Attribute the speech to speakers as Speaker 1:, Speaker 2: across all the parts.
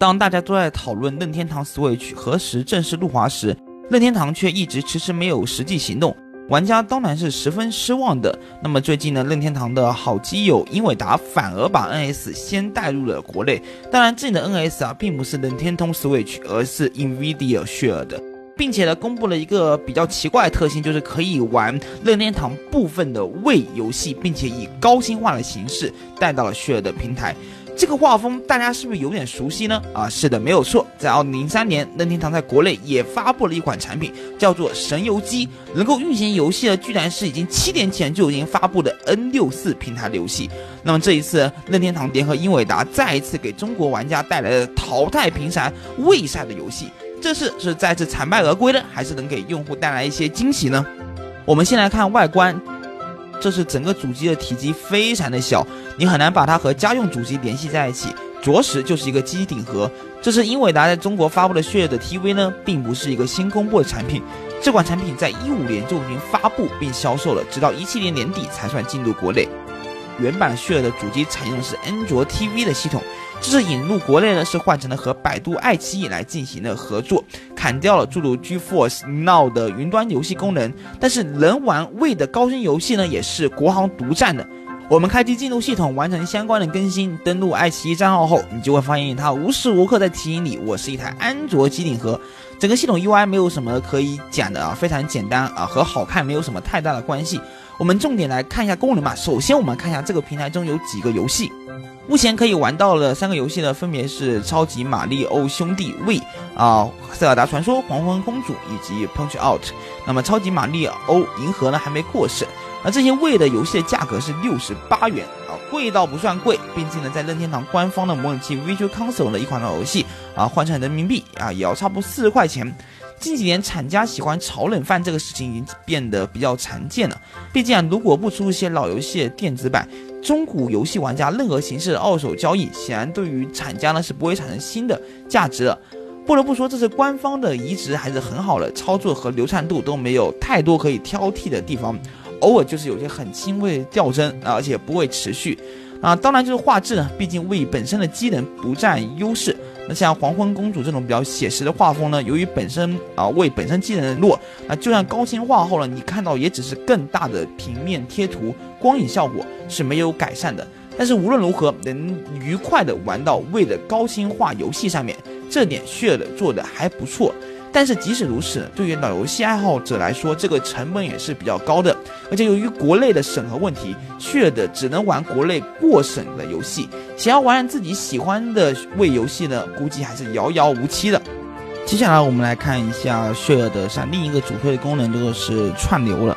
Speaker 1: 当大家都在讨论任天堂 Switch 何时正式入华时，任天堂却一直迟迟没有实际行动，玩家当然是十分失望的。那么最近呢，任天堂的好基友英伟达反而把 NS 先带入了国内。当然，这里的 NS 啊，并不是任天堂 Switch，而是 Nvidia share 的，并且呢，公布了一个比较奇怪的特性，就是可以玩任天堂部分的位游戏，并且以高清化的形式带到了 share 的平台。这个画风大家是不是有点熟悉呢？啊，是的，没有错。在二零零三年，任天堂在国内也发布了一款产品，叫做神游机，能够运行游戏的居然是已经七年前就已经发布的 N 六四平台的游戏。那么这一次，任天堂联合英伟达再一次给中国玩家带来了淘汰平台未赛的游戏，这次是再次惨败而归呢，还是能给用户带来一些惊喜呢？我们先来看外观。这是整个主机的体积非常的小，你很难把它和家用主机联系在一起，着实就是一个机顶盒。这是英伟达在中国发布的血的 TV 呢，并不是一个新公布的产品，这款产品在一五年就已经发布并销售了，直到一七年年底才算进入国内。原版血儿的主机采用的是安卓 TV 的系统，这次引入国内呢是换成了和百度爱奇艺来进行的合作，砍掉了诸如 GeForce Now 的云端游戏功能，但是能玩 w 的高清游戏呢也是国行独占的。我们开机进入系统，完成相关的更新，登录爱奇艺账号后，你就会发现它无时无刻在提醒你，我是一台安卓机顶盒。整个系统 UI 没有什么可以讲的啊，非常简单啊，和好看没有什么太大的关系。我们重点来看一下功能吧。首先，我们看一下这个平台中有几个游戏，目前可以玩到的三个游戏呢，分别是《超级马里奥兄弟》V 啊，《塞尔达传说：黄昏公主》以及《Punch Out》。那么，《超级马里奥银河》呢还没过审。那这些位的游戏的价格是六十八元啊，贵倒不算贵。毕竟呢，在任天堂官方的模拟器 Visual Console 的一款老游戏啊，换成人民币啊，也要差不多四十块钱。近几年，厂家喜欢炒冷饭这个事情已经变得比较常见了。毕竟啊，如果不出一些老游戏的电子版，中古游戏玩家任何形式的二手交易，显然对于厂家呢是不会产生新的价值的。不得不说，这是官方的移植还是很好的，操作和流畅度都没有太多可以挑剔的地方。偶尔就是有些很轻微的掉帧，而且不会持续啊。当然就是画质呢，毕竟为本身的机能不占优势。那像黄昏公主这种比较写实的画风呢，由于本身啊为本身机能弱，那就算高清化后呢，你看到也只是更大的平面贴图，光影效果是没有改善的。但是无论如何，能愉快的玩到为了高清化游戏上面，这点 share 做的还不错。但是即使如此，对于老游戏爱好者来说，这个成本也是比较高的。而且由于国内的审核问题，血的只能玩国内过审的游戏。想要玩自己喜欢的位游戏呢，估计还是遥遥无期的。接下来我们来看一下 Share 的上另一个主推的功能，就是串流了。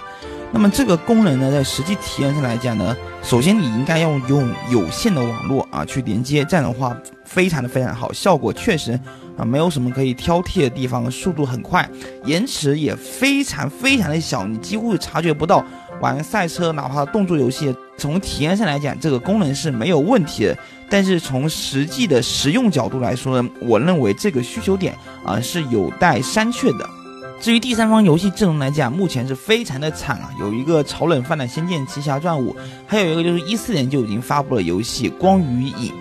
Speaker 1: 那么这个功能呢，在实际体验上来讲呢，首先你应该要用有线的网络啊去连接，这样的话非常的非常好，效果确实啊没有什么可以挑剔的地方，速度很快，延迟也非常非常的小，你几乎察觉不到。玩赛车哪怕动作游戏，从体验上来讲，这个功能是没有问题的。但是从实际的实用角度来说呢，我认为这个需求点啊是有待商榷的。至于第三方游戏阵容来讲，目前是非常的惨啊，有一个炒冷饭的《仙剑奇侠传五》，还有一个就是一四年就已经发布了游戏《光与影》。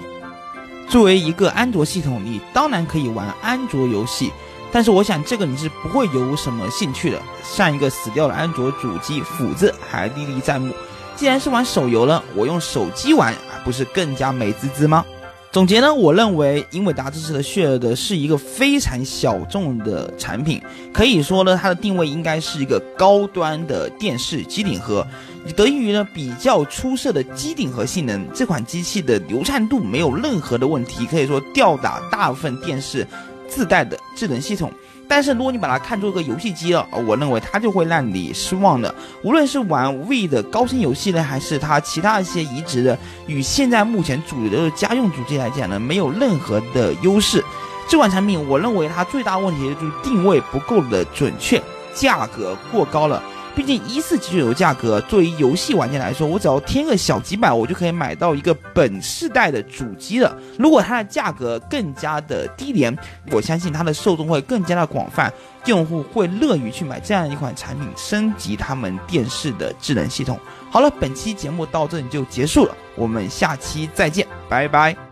Speaker 1: 作为一个安卓系统，你当然可以玩安卓游戏，但是我想这个你是不会有什么兴趣的。上一个死掉的安卓主机斧子还历历在目，既然是玩手游了，我用手机玩不是更加美滋滋吗？总结呢，我认为英伟达支持的血儿的是一个非常小众的产品，可以说呢，它的定位应该是一个高端的电视机顶盒。得益于呢比较出色的机顶盒性能，这款机器的流畅度没有任何的问题，可以说吊打大部分电视自带的智能系统。但是如果你把它看作一个游戏机了，我认为它就会让你失望的。无论是玩 V 的高清游戏呢，还是它其他一些移植的，与现在目前主流的家用主机来讲呢，没有任何的优势。这款产品，我认为它最大问题就是定位不够的准确，价格过高了。毕竟一四九九价格，作为游戏玩家来说，我只要添个小几百，我就可以买到一个本世代的主机了。如果它的价格更加的低廉，我相信它的受众会更加的广泛，用户会乐于去买这样一款产品，升级他们电视的智能系统。好了，本期节目到这里就结束了，我们下期再见，拜拜。